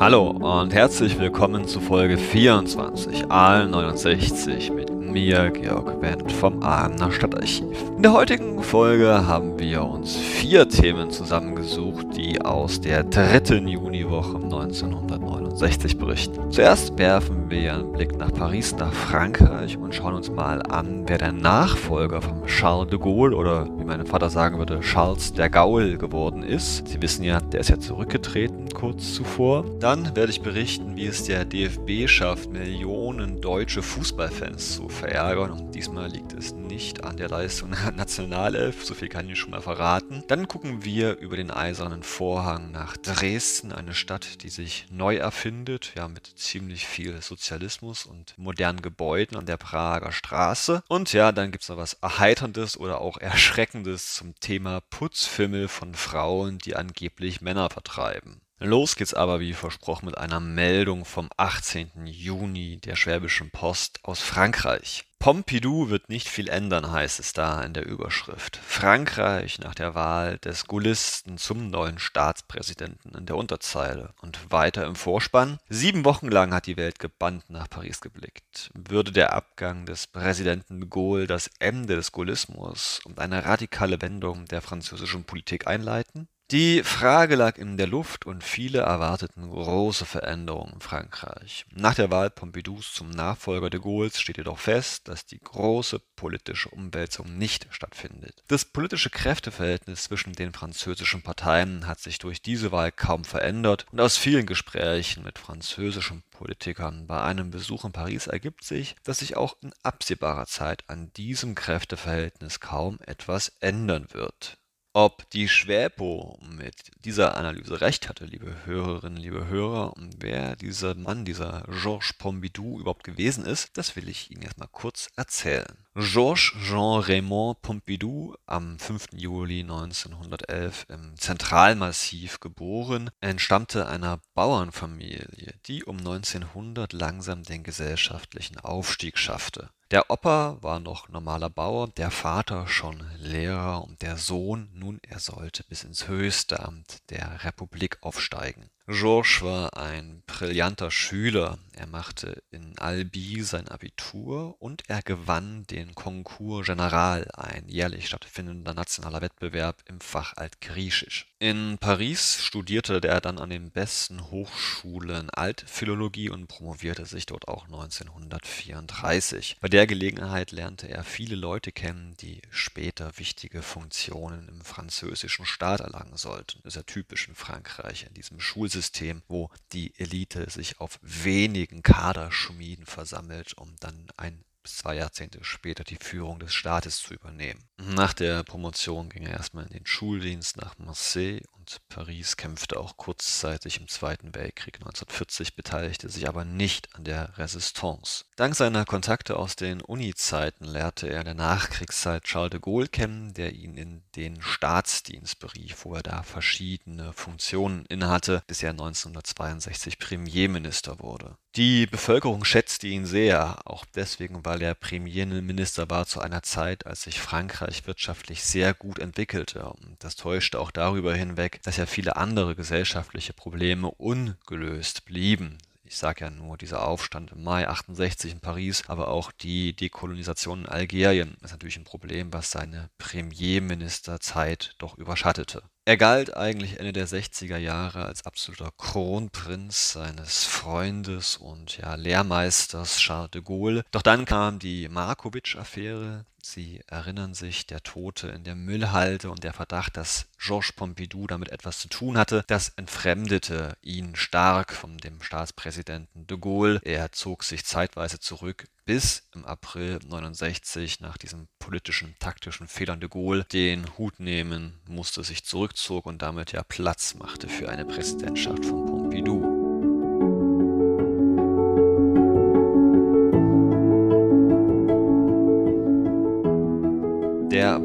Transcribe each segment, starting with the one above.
Hallo und herzlich willkommen zu Folge 24 Aal 69 mit mir, Georg Wendt vom Aachener Stadtarchiv. In der heutigen Folge haben wir uns vier Themen zusammengesucht, die aus der dritten Juniwoche 1969 berichten. Zuerst werfen wir einen Blick nach Paris, nach Frankreich und schauen uns mal an, wer der Nachfolger von Charles de Gaulle oder wie mein Vater sagen würde, Charles der Gaul geworden ist. Sie wissen ja, der ist ja zurückgetreten kurz zuvor. Dann werde ich berichten, wie es der DFB schafft, Millionen deutsche Fußballfans zu verärgern. Und diesmal liegt es nicht an der Leistung der Nationalelf, so viel kann ich schon mal verraten. Dann gucken wir über den Eisernen Vorhang nach Dresden, eine Stadt, die sich neu erfindet, ja mit ziemlich viel Sozialismus und modernen Gebäuden an der Prager Straße. Und ja, dann gibt es noch was Erheiterndes oder auch Erschreckendes zum Thema Putzfimmel von Frauen, die angeblich Männer vertreiben. Los geht's aber wie versprochen mit einer Meldung vom 18. Juni der Schwäbischen Post aus Frankreich. Pompidou wird nicht viel ändern, heißt es da in der Überschrift. Frankreich nach der Wahl des Gaullisten zum neuen Staatspräsidenten in der Unterzeile. Und weiter im Vorspann. Sieben Wochen lang hat die Welt gebannt nach Paris geblickt. Würde der Abgang des Präsidenten de Gaulle das Ende des Gaullismus und eine radikale Wendung der französischen Politik einleiten? Die Frage lag in der Luft und viele erwarteten große Veränderungen in Frankreich. Nach der Wahl Pompidous zum Nachfolger de Gaulles steht jedoch fest, dass die große politische Umwälzung nicht stattfindet. Das politische Kräfteverhältnis zwischen den französischen Parteien hat sich durch diese Wahl kaum verändert und aus vielen Gesprächen mit französischen Politikern bei einem Besuch in Paris ergibt sich, dass sich auch in absehbarer Zeit an diesem Kräfteverhältnis kaum etwas ändern wird. Ob die Schwäpo mit dieser Analyse recht hatte, liebe Hörerinnen, liebe Hörer, und wer dieser Mann, dieser Georges Pompidou überhaupt gewesen ist, das will ich Ihnen erstmal kurz erzählen. Georges Jean-Raymond Pompidou, am 5. Juli 1911 im Zentralmassiv geboren, entstammte einer Bauernfamilie, die um 1900 langsam den gesellschaftlichen Aufstieg schaffte. Der Opa war noch normaler Bauer, der Vater schon Lehrer und der Sohn, nun er sollte bis ins höchste Amt der Republik aufsteigen. Georges war ein brillanter Schüler. Er machte in Albi sein Abitur und er gewann den Concours General, ein jährlich stattfindender nationaler Wettbewerb im Fach Altgriechisch. In Paris studierte er dann an den besten Hochschulen Altphilologie und promovierte sich dort auch 1934. Bei der Gelegenheit lernte er viele Leute kennen, die später wichtige Funktionen im französischen Staat erlangen sollten. Das ist ja typisch in Frankreich, in diesem Schulsystem System, wo die Elite sich auf wenigen Kaderschmieden versammelt, um dann ein bis zwei Jahrzehnte später die Führung des Staates zu übernehmen. Nach der Promotion ging er erstmal in den Schuldienst nach Marseille und Paris kämpfte auch kurzzeitig im Zweiten Weltkrieg. 1940 beteiligte sich aber nicht an der Resistance. Dank seiner Kontakte aus den Uni-Zeiten lehrte er in der Nachkriegszeit Charles de Gaulle kennen, der ihn in den Staatsdienst berief, wo er da verschiedene Funktionen innehatte, bis er 1962 Premierminister wurde. Die Bevölkerung schätzte ihn sehr, auch deswegen, weil er Premierminister war zu einer Zeit, als sich Frankreich wirtschaftlich sehr gut entwickelte. Das täuschte auch darüber hinweg, dass ja viele andere gesellschaftliche Probleme ungelöst blieben. Ich sage ja nur, dieser Aufstand im Mai 68 in Paris, aber auch die Dekolonisation in Algerien ist natürlich ein Problem, was seine Premierministerzeit doch überschattete. Er galt eigentlich Ende der 60er Jahre als absoluter Kronprinz seines Freundes und ja, Lehrmeisters Charles de Gaulle. Doch dann kam die Markovic-Affäre. Sie erinnern sich, der Tote in der Müllhalde und der Verdacht, dass Georges Pompidou damit etwas zu tun hatte, das entfremdete ihn stark von dem Staatspräsidenten de Gaulle. Er zog sich zeitweise zurück, bis im April 69 nach diesem politischen, taktischen Fehlern de Gaulle den Hut nehmen musste, sich zurückzog und damit ja Platz machte für eine Präsidentschaft von Pompidou.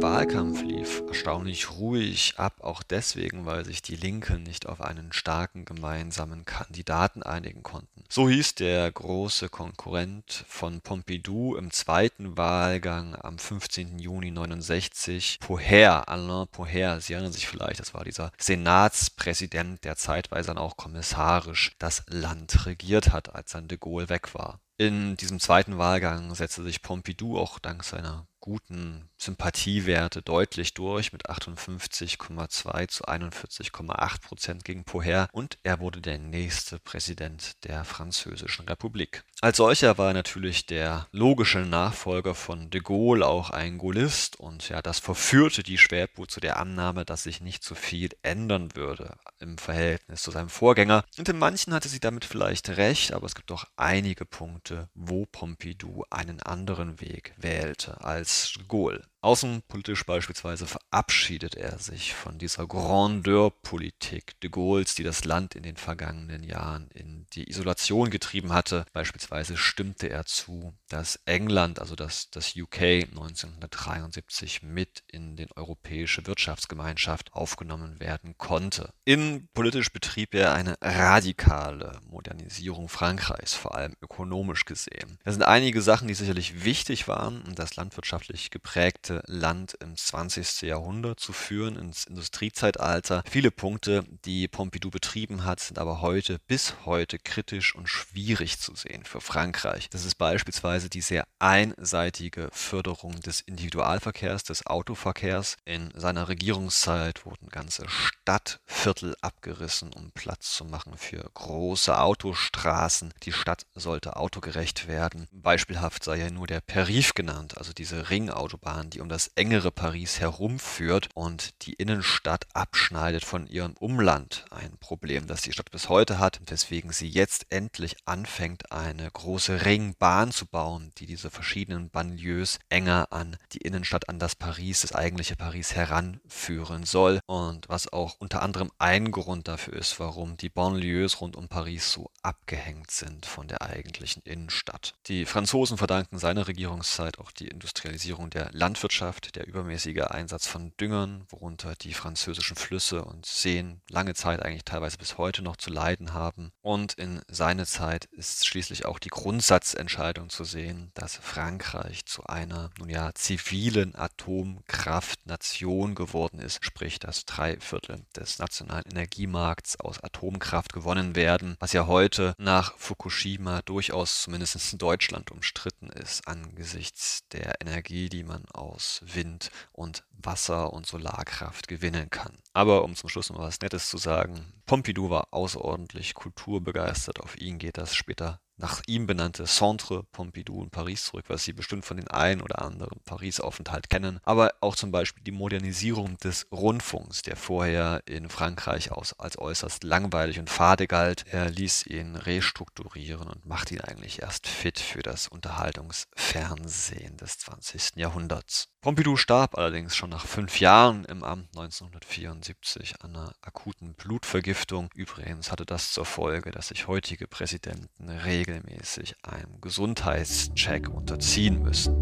Wahlkampf lief erstaunlich ruhig ab, auch deswegen, weil sich die Linken nicht auf einen starken gemeinsamen Kandidaten einigen konnten. So hieß der große Konkurrent von Pompidou im zweiten Wahlgang am 15. Juni 69, Poher, Alain Poher. Sie erinnern sich vielleicht, das war dieser Senatspräsident, der zeitweise dann auch kommissarisch das Land regiert hat, als dann de Gaulle weg war. In diesem zweiten Wahlgang setzte sich Pompidou auch dank seiner guten Sympathiewerte deutlich durch mit 58,2 zu 41,8 Prozent gegen Poher und er wurde der nächste Präsident der Französischen Republik. Als solcher war er natürlich der logische Nachfolger von de Gaulle, auch ein Gaullist und ja, das verführte die Schwerpunkt zu der Annahme, dass sich nicht so viel ändern würde im Verhältnis zu seinem Vorgänger. Und in manchen hatte sie damit vielleicht recht, aber es gibt doch einige Punkte, wo Pompidou einen anderen Weg wählte als Gaulle. Außenpolitisch beispielsweise verabschiedet er sich von dieser Grandeur-Politik de Gaulles, die das Land in den vergangenen Jahren in die Isolation getrieben hatte. Beispielsweise stimmte er zu, dass England, also das, das UK 1973 mit in den Europäische Wirtschaftsgemeinschaft aufgenommen werden konnte. Innenpolitisch betrieb er eine radikale Modernisierung Frankreichs, vor allem ökonomisch gesehen. Es sind einige Sachen, die sicherlich wichtig waren und das landwirtschaftlich geprägte Land im 20. Jahrhundert zu führen, ins Industriezeitalter. Viele Punkte, die Pompidou betrieben hat, sind aber heute bis heute kritisch und schwierig zu sehen für Frankreich. Das ist beispielsweise die sehr einseitige Förderung des Individualverkehrs, des Autoverkehrs. In seiner Regierungszeit wurden ganze Stadtviertel abgerissen, um Platz zu machen für große Autostraßen. Die Stadt sollte autogerecht werden. Beispielhaft sei ja nur der Perif genannt, also diese Ringautobahn, die um das engere Paris herumführt und die Innenstadt abschneidet von ihrem Umland. Ein Problem, das die Stadt bis heute hat weswegen sie jetzt endlich anfängt, eine große Ringbahn zu bauen, die diese verschiedenen Banlieues enger an die Innenstadt, an das Paris, das eigentliche Paris heranführen soll. Und was auch unter anderem ein Grund dafür ist, warum die Banlieues rund um Paris so abgehängt sind von der eigentlichen Innenstadt. Die Franzosen verdanken seiner Regierungszeit auch die Industrialisierung der Landwirtschaft Landwirtschaft, der übermäßige Einsatz von Düngern, worunter die französischen Flüsse und Seen lange Zeit eigentlich teilweise bis heute noch zu leiden haben. Und in seine Zeit ist schließlich auch die Grundsatzentscheidung zu sehen, dass Frankreich zu einer, nun ja, zivilen Atomkraftnation geworden ist, sprich, dass drei Viertel des nationalen Energiemarkts aus Atomkraft gewonnen werden, was ja heute nach Fukushima durchaus zumindest in Deutschland umstritten ist angesichts der Energie, die man aus aus Wind und Wasser und Solarkraft gewinnen kann. Aber um zum Schluss noch was Nettes zu sagen, Pompidou war außerordentlich kulturbegeistert. Auf ihn geht das später nach ihm benannte Centre Pompidou in Paris zurück, was Sie bestimmt von den einen oder anderen Paris-Aufenthalt kennen. Aber auch zum Beispiel die Modernisierung des Rundfunks, der vorher in Frankreich als äußerst langweilig und fade galt. Er ließ ihn restrukturieren und machte ihn eigentlich erst fit für das Unterhaltungsfernsehen des 20. Jahrhunderts. Pompidou starb allerdings schon nach fünf Jahren im Amt 1974 an einer akuten Blutvergiftung. Übrigens hatte das zur Folge, dass sich heutige Präsidenten regelmäßig einem Gesundheitscheck unterziehen müssen.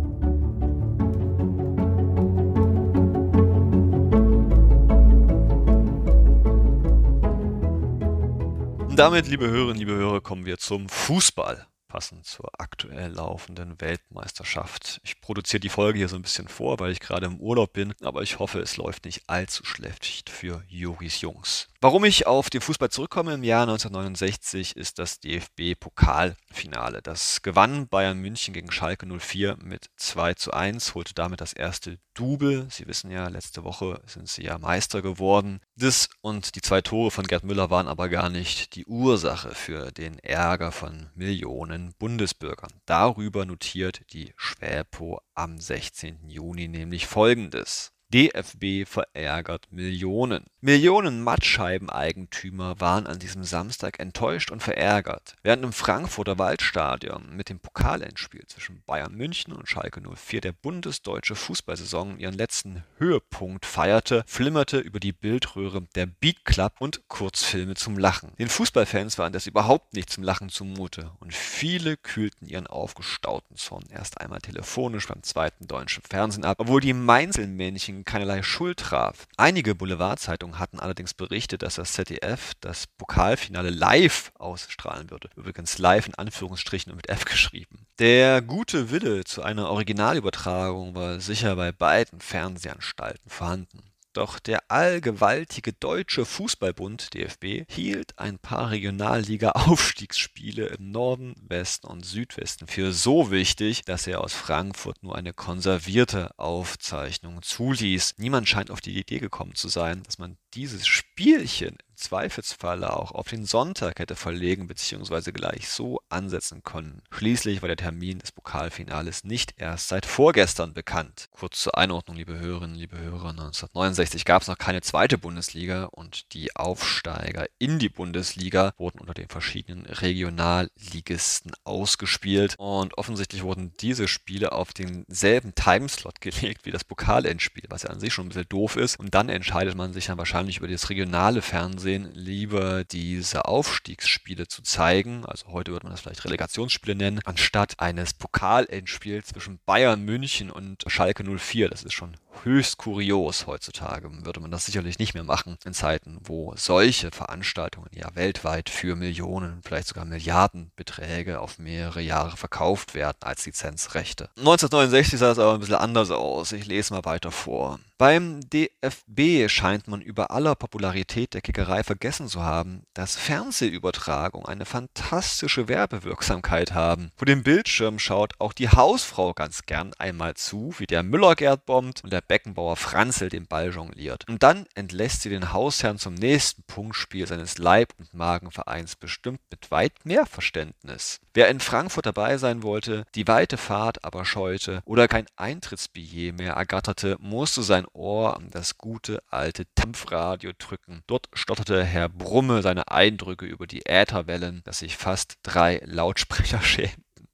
Und damit, liebe Hörerinnen, liebe Hörer, kommen wir zum Fußball passend zur aktuell laufenden Weltmeisterschaft. Ich produziere die Folge hier so ein bisschen vor, weil ich gerade im Urlaub bin, aber ich hoffe, es läuft nicht allzu schlecht für Joris Jungs. Warum ich auf den Fußball zurückkomme im Jahr 1969 ist das DFB-Pokalfinale. Das gewann Bayern München gegen Schalke 04 mit 2 zu 1, holte damit das erste Double. Sie wissen ja, letzte Woche sind sie ja Meister geworden. Das und die zwei Tore von Gerd Müller waren aber gar nicht die Ursache für den Ärger von Millionen Bundesbürgern. Darüber notiert die Schwäpo am 16. Juni nämlich folgendes. DFB verärgert Millionen. Millionen Mattscheibeneigentümer waren an diesem Samstag enttäuscht und verärgert. Während im Frankfurter Waldstadion mit dem Pokalendspiel zwischen Bayern München und Schalke 04 der bundesdeutsche Fußballsaison ihren letzten Höhepunkt feierte, flimmerte über die Bildröhre der Beat Club und Kurzfilme zum Lachen. Den Fußballfans waren das überhaupt nicht zum Lachen zumute und viele kühlten ihren aufgestauten Zorn erst einmal telefonisch beim zweiten deutschen Fernsehen ab, obwohl die Mainzelmännchen Keinerlei Schuld traf. Einige Boulevardzeitungen hatten allerdings berichtet, dass das ZDF das Pokalfinale live ausstrahlen würde. Übrigens live in Anführungsstrichen und mit F geschrieben. Der gute Wille zu einer Originalübertragung war sicher bei beiden Fernsehanstalten vorhanden. Doch der allgewaltige Deutsche Fußballbund DFB hielt ein paar Regionalliga-Aufstiegsspiele im Norden, Westen und Südwesten für so wichtig, dass er aus Frankfurt nur eine konservierte Aufzeichnung zuließ. Niemand scheint auf die Idee gekommen zu sein, dass man dieses Spielchen Zweifelsfalle auch auf den Sonntag hätte verlegen bzw. gleich so ansetzen können. Schließlich war der Termin des Pokalfinales nicht erst seit vorgestern bekannt. Kurz zur Einordnung, liebe Hörerinnen, liebe Hörer, 1969 gab es noch keine zweite Bundesliga und die Aufsteiger in die Bundesliga wurden unter den verschiedenen Regionalligisten ausgespielt und offensichtlich wurden diese Spiele auf denselben Timeslot gelegt wie das Pokalendspiel, was ja an sich schon ein bisschen doof ist und dann entscheidet man sich dann wahrscheinlich über das regionale Fernsehen Fernsehen lieber diese Aufstiegsspiele zu zeigen, also heute würde man das vielleicht Relegationsspiele nennen, anstatt eines Pokalendspiels zwischen Bayern München und Schalke 04. Das ist schon höchst kurios heutzutage. Würde man das sicherlich nicht mehr machen in Zeiten, wo solche Veranstaltungen ja weltweit für Millionen, vielleicht sogar Milliardenbeträge auf mehrere Jahre verkauft werden als Lizenzrechte. 1969 sah das aber ein bisschen anders aus. Ich lese mal weiter vor. Beim DFB scheint man über aller Popularität der Kickerei vergessen zu haben, dass Fernsehübertragungen eine fantastische Werbewirksamkeit haben. Vor dem Bildschirm schaut auch die Hausfrau ganz gern einmal zu, wie der Müllergerd bombt und der Beckenbauer Franzel den Ball jongliert. Und dann entlässt sie den Hausherrn zum nächsten Punktspiel seines Leib- und Magenvereins bestimmt mit weit mehr Verständnis. Wer in Frankfurt dabei sein wollte, die weite Fahrt aber scheute oder kein Eintrittsbillet mehr ergatterte, musste sein Ohr an das gute alte Dampfradio drücken. Dort stotterte Herr Brumme seine Eindrücke über die Ätherwellen, dass sich fast drei Lautsprecher schämten.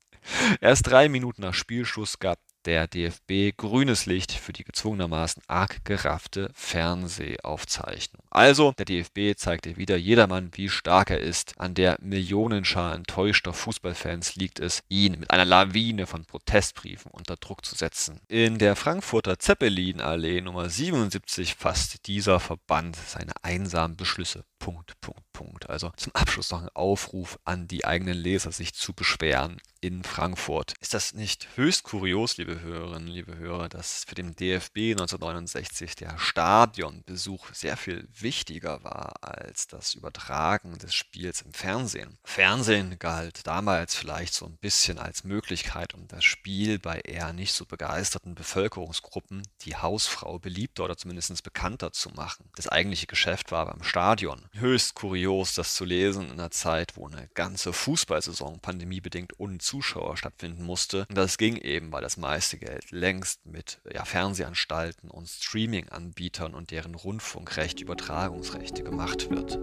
Erst drei Minuten nach Spielschluss gab der DFB grünes Licht für die gezwungenermaßen arg geraffte Fernsehaufzeichnung. Also, der DFB zeigte wieder jedermann, wie stark er ist. An der Millionenschar enttäuschter Fußballfans liegt es, ihn mit einer Lawine von Protestbriefen unter Druck zu setzen. In der Frankfurter Zeppelinallee Nummer 77 fasst dieser Verband seine einsamen Beschlüsse. Punkt, Punkt, Punkt. Also zum Abschluss noch ein Aufruf an die eigenen Leser, sich zu beschweren in Frankfurt. Ist das nicht höchst kurios, liebe Hörerinnen, liebe Hörer, dass für den DFB 1969 der Stadionbesuch sehr viel wichtiger war als das Übertragen des Spiels im Fernsehen? Fernsehen galt damals vielleicht so ein bisschen als Möglichkeit, um das Spiel bei eher nicht so begeisterten Bevölkerungsgruppen, die Hausfrau beliebter oder zumindest bekannter zu machen. Das eigentliche Geschäft war beim Stadion. Höchst kurios, das zu lesen in einer Zeit, wo eine ganze Fußballsaison pandemiebedingt ohne Zuschauer stattfinden musste. Und das ging eben, weil das meiste Geld längst mit ja, Fernsehanstalten und Streaming-Anbietern und deren Rundfunkrecht, Übertragungsrechte gemacht wird.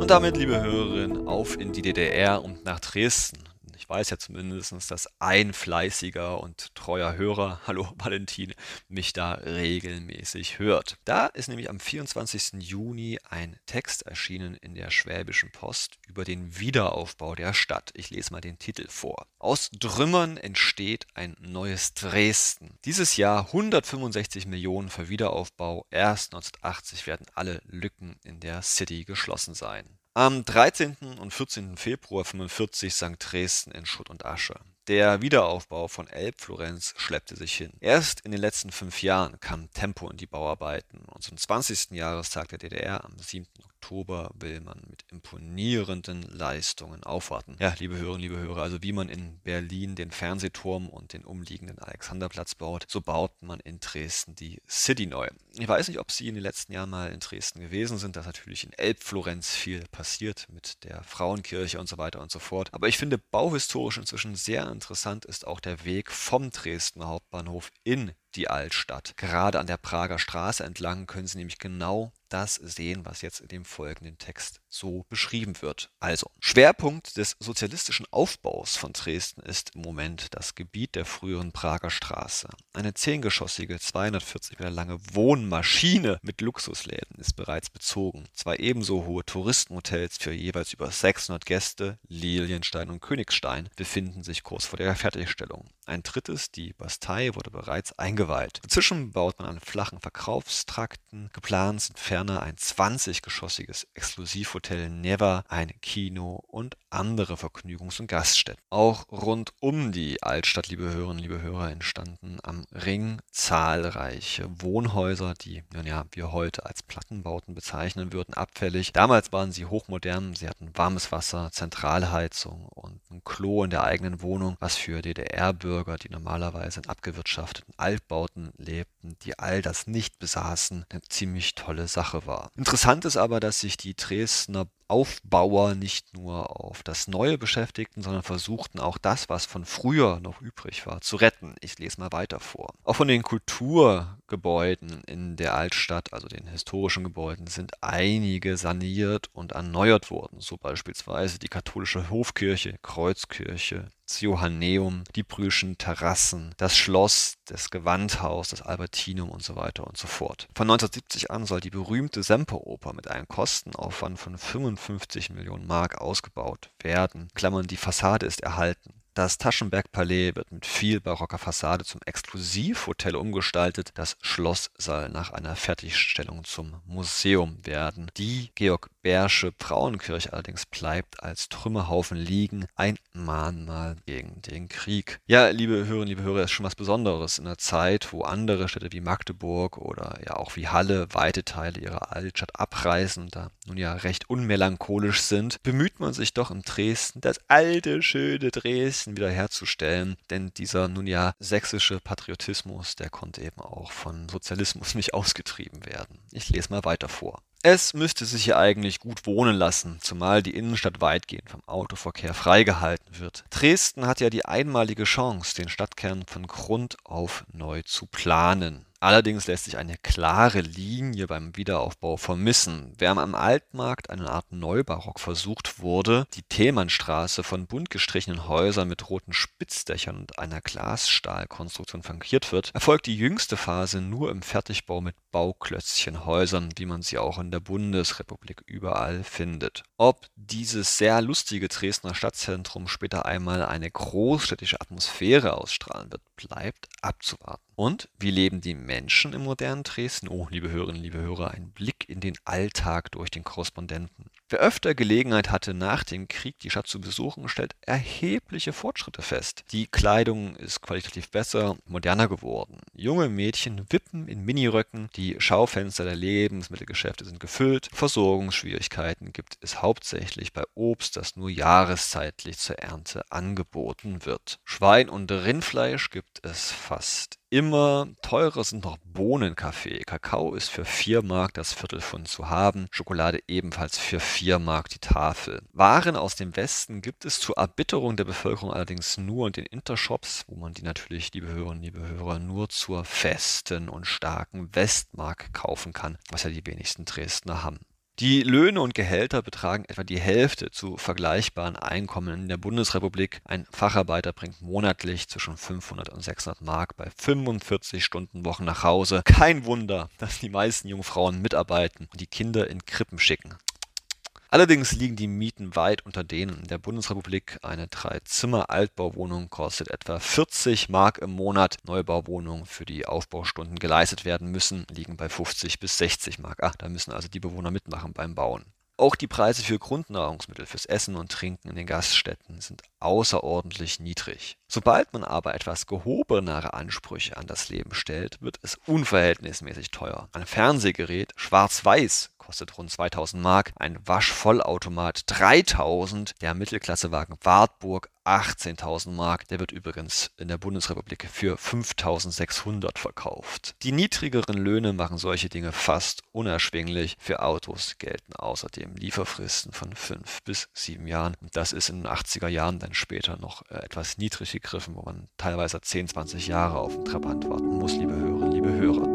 Und damit, liebe Hörerinnen, auf in die DDR und nach Dresden weiß ja zumindest, dass ein fleißiger und treuer Hörer, hallo Valentin, mich da regelmäßig hört. Da ist nämlich am 24. Juni ein Text erschienen in der Schwäbischen Post über den Wiederaufbau der Stadt. Ich lese mal den Titel vor. Aus Trümmern entsteht ein neues Dresden. Dieses Jahr 165 Millionen für Wiederaufbau. Erst 1980 werden alle Lücken in der City geschlossen sein. Am 13. und 14. Februar 45 sank Dresden in Schutt und Asche. Der Wiederaufbau von Elbflorenz schleppte sich hin. Erst in den letzten fünf Jahren kam Tempo in die Bauarbeiten und zum 20. Jahrestag der DDR am 7. Oktober will man mit imponierenden Leistungen aufwarten. Ja, liebe Hörerinnen, liebe Hörer, also wie man in Berlin den Fernsehturm und den umliegenden Alexanderplatz baut, so baut man in Dresden die City neu. Ich weiß nicht, ob Sie in den letzten Jahren mal in Dresden gewesen sind. Da ist natürlich in Elbflorenz viel passiert mit der Frauenkirche und so weiter und so fort. Aber ich finde bauhistorisch inzwischen sehr interessant ist auch der Weg vom Dresdner Hauptbahnhof in die Altstadt. Gerade an der Prager Straße entlang können Sie nämlich genau das sehen, was jetzt in dem folgenden Text so beschrieben wird. Also, Schwerpunkt des sozialistischen Aufbaus von Dresden ist im Moment das Gebiet der früheren Prager Straße. Eine zehngeschossige, 240 Meter lange Wohnmaschine mit Luxusläden ist bereits bezogen. Zwei ebenso hohe Touristenhotels für jeweils über 600 Gäste, Lilienstein und Königstein, befinden sich kurz vor der Fertigstellung. Ein drittes, die Bastei, wurde bereits eingeweiht. Inzwischen baut man an flachen Verkaufstrakten. Geplant sind ferner ein 20-geschossiges Exklusivhotel Never, ein Kino und andere Vergnügungs- und Gaststätten. Auch rund um die Altstadt, liebe Hörerinnen, liebe Hörer, entstanden am Ring zahlreiche Wohnhäuser, die ja, wir heute als Plattenbauten bezeichnen würden, abfällig. Damals waren sie hochmodern, sie hatten warmes Wasser, Zentralheizung und ein Klo in der eigenen Wohnung, was für DDR-Bürger, die normalerweise in abgewirtschafteten Altbauten lebten, die all das nicht besaßen, eine ziemlich tolle Sache war. Interessant ist aber, dass sich die Dresdner Aufbauer nicht nur auf das Neue beschäftigten, sondern versuchten auch das, was von früher noch übrig war, zu retten. Ich lese mal weiter vor. Auch von den Kulturgebäuden in der Altstadt, also den historischen Gebäuden, sind einige saniert und erneuert worden. So beispielsweise die katholische Hofkirche, Kreuzkirche, das Johanneum, die Brüschen Terrassen, das Schloss, das Gewandhaus, das Albertinum und so weiter und so fort. Von 1970 an soll die berühmte Semperoper mit einem Kostenaufwand von 55 Millionen Mark ausgebaut werden. Klammern, die Fassade ist erhalten. Das Taschenberg-Palais wird mit viel barocker Fassade zum Exklusivhotel umgestaltet. Das Schloss soll nach einer Fertigstellung zum Museum werden. Die Georg Bärsche Frauenkirche allerdings bleibt als Trümmerhaufen liegen, ein Mahnmal gegen den Krieg. Ja, liebe Hörerinnen, liebe Hörer, ist schon was Besonderes in einer Zeit, wo andere Städte wie Magdeburg oder ja auch wie Halle weite Teile ihrer Altstadt abreißen und da nun ja recht unmelancholisch sind, bemüht man sich doch in Dresden das alte, schöne Dresden wiederherzustellen, denn dieser nun ja sächsische Patriotismus, der konnte eben auch von Sozialismus nicht ausgetrieben werden. Ich lese mal weiter vor. Es müsste sich hier eigentlich gut wohnen lassen, zumal die Innenstadt weitgehend vom Autoverkehr freigehalten wird. Dresden hat ja die einmalige Chance, den Stadtkern von Grund auf neu zu planen. Allerdings lässt sich eine klare Linie beim Wiederaufbau vermissen. Während am Altmarkt eine Art Neubarock versucht wurde, die Thälmannstraße von bunt gestrichenen Häusern mit roten Spitzdächern und einer Glasstahlkonstruktion flankiert wird, erfolgt die jüngste Phase nur im Fertigbau mit Bauklötzchenhäusern, wie man sie auch in der Bundesrepublik überall findet. Ob dieses sehr lustige Dresdner Stadtzentrum später einmal eine großstädtische Atmosphäre ausstrahlen wird, bleibt abzuwarten. Und wie leben die Menschen im modernen Dresden? Oh, liebe Hörerinnen, liebe Hörer, ein Blick in den Alltag durch den Korrespondenten. Wer öfter Gelegenheit hatte, nach dem Krieg die Stadt zu besuchen, stellt erhebliche Fortschritte fest. Die Kleidung ist qualitativ besser, moderner geworden. Junge Mädchen wippen in Miniröcken, die Schaufenster der Lebensmittelgeschäfte sind gefüllt, Versorgungsschwierigkeiten gibt es hauptsächlich bei Obst, das nur jahreszeitlich zur Ernte angeboten wird. Schwein- und Rindfleisch gibt es fast immer. Teurer sind noch Bohnenkaffee. Kakao ist für 4 Mark das Viertelpfund zu haben, Schokolade ebenfalls für 4 Mark die Tafel. Waren aus dem Westen gibt es zur Erbitterung der Bevölkerung allerdings nur in den Intershops, wo man die natürlich, liebe Hörerinnen, liebe Hörer, nur zur festen und starken Westmark kaufen kann, was ja die wenigsten Dresdner haben. Die Löhne und Gehälter betragen etwa die Hälfte zu vergleichbaren Einkommen in der Bundesrepublik. Ein Facharbeiter bringt monatlich zwischen 500 und 600 Mark bei 45 Stunden Wochen nach Hause. Kein Wunder, dass die meisten Jungfrauen mitarbeiten und die Kinder in Krippen schicken. Allerdings liegen die Mieten weit unter denen in der Bundesrepublik. Eine Drei-Zimmer-Altbauwohnung kostet etwa 40 Mark im Monat. Neubauwohnungen, für die Aufbaustunden geleistet werden müssen, liegen bei 50 bis 60 Mark. Ach, da müssen also die Bewohner mitmachen beim Bauen. Auch die Preise für Grundnahrungsmittel, fürs Essen und Trinken in den Gaststätten sind außerordentlich niedrig. Sobald man aber etwas gehobenere Ansprüche an das Leben stellt, wird es unverhältnismäßig teuer. Ein Fernsehgerät, schwarz-weiß, kostet rund 2000 Mark, ein Waschvollautomat 3000, der Mittelklassewagen Wartburg 18.000 Mark. Der wird übrigens in der Bundesrepublik für 5.600 verkauft. Die niedrigeren Löhne machen solche Dinge fast unerschwinglich. Für Autos gelten außerdem Lieferfristen von 5 bis 7 Jahren. Und das ist in den 80er Jahren dann später noch äh, etwas niedrig gegriffen, wo man teilweise 10, 20 Jahre auf den Trabant warten muss, liebe Hörerinnen, liebe Hörer.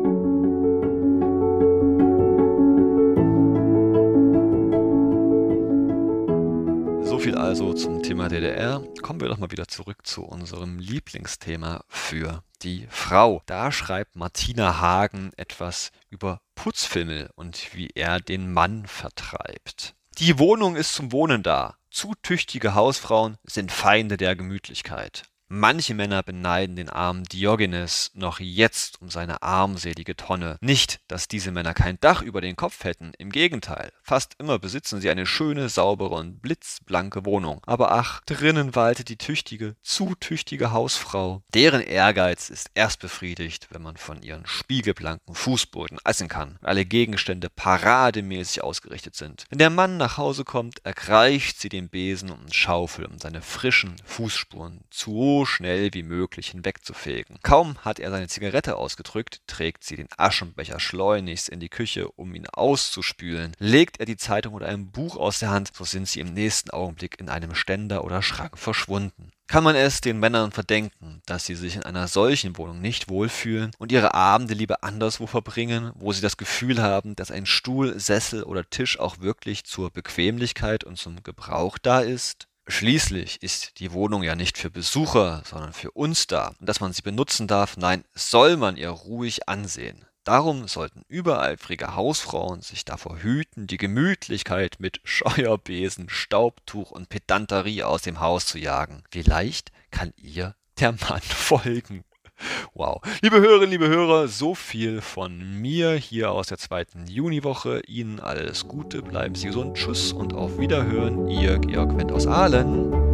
Viel also zum Thema DDR. Kommen wir doch mal wieder zurück zu unserem Lieblingsthema für die Frau. Da schreibt Martina Hagen etwas über Putzfimmel und wie er den Mann vertreibt. Die Wohnung ist zum Wohnen da. Zu tüchtige Hausfrauen sind Feinde der Gemütlichkeit. Manche Männer beneiden den armen Diogenes noch jetzt um seine armselige Tonne. Nicht, dass diese Männer kein Dach über den Kopf hätten, im Gegenteil. Fast immer besitzen sie eine schöne, saubere und blitzblanke Wohnung. Aber ach, drinnen waltet die tüchtige, zu tüchtige Hausfrau. Deren Ehrgeiz ist erst befriedigt, wenn man von ihren spiegelblanken Fußboden essen kann alle Gegenstände parademäßig ausgerichtet sind. Wenn der Mann nach Hause kommt, ergreift sie den Besen und Schaufel, um seine frischen Fußspuren zu schnell wie möglich hinwegzufegen. Kaum hat er seine Zigarette ausgedrückt, trägt sie den Aschenbecher schleunigst in die Küche, um ihn auszuspülen. Legt er die Zeitung oder ein Buch aus der Hand, so sind sie im nächsten Augenblick in einem Ständer oder Schrank verschwunden. Kann man es den Männern verdenken, dass sie sich in einer solchen Wohnung nicht wohlfühlen und ihre Abende lieber anderswo verbringen, wo sie das Gefühl haben, dass ein Stuhl, Sessel oder Tisch auch wirklich zur Bequemlichkeit und zum Gebrauch da ist? Schließlich ist die Wohnung ja nicht für Besucher, sondern für uns da. Und dass man sie benutzen darf, nein, soll man ihr ruhig ansehen. Darum sollten übereifrige Hausfrauen sich davor hüten, die Gemütlichkeit mit Scheuerbesen, Staubtuch und Pedanterie aus dem Haus zu jagen. Vielleicht kann ihr der Mann folgen. Wow. Liebe Hörerinnen, liebe Hörer, so viel von mir hier aus der zweiten Juniwoche. Ihnen alles Gute, bleiben Sie gesund, tschüss und auf Wiederhören. Ihr Georg Wendt aus Aalen.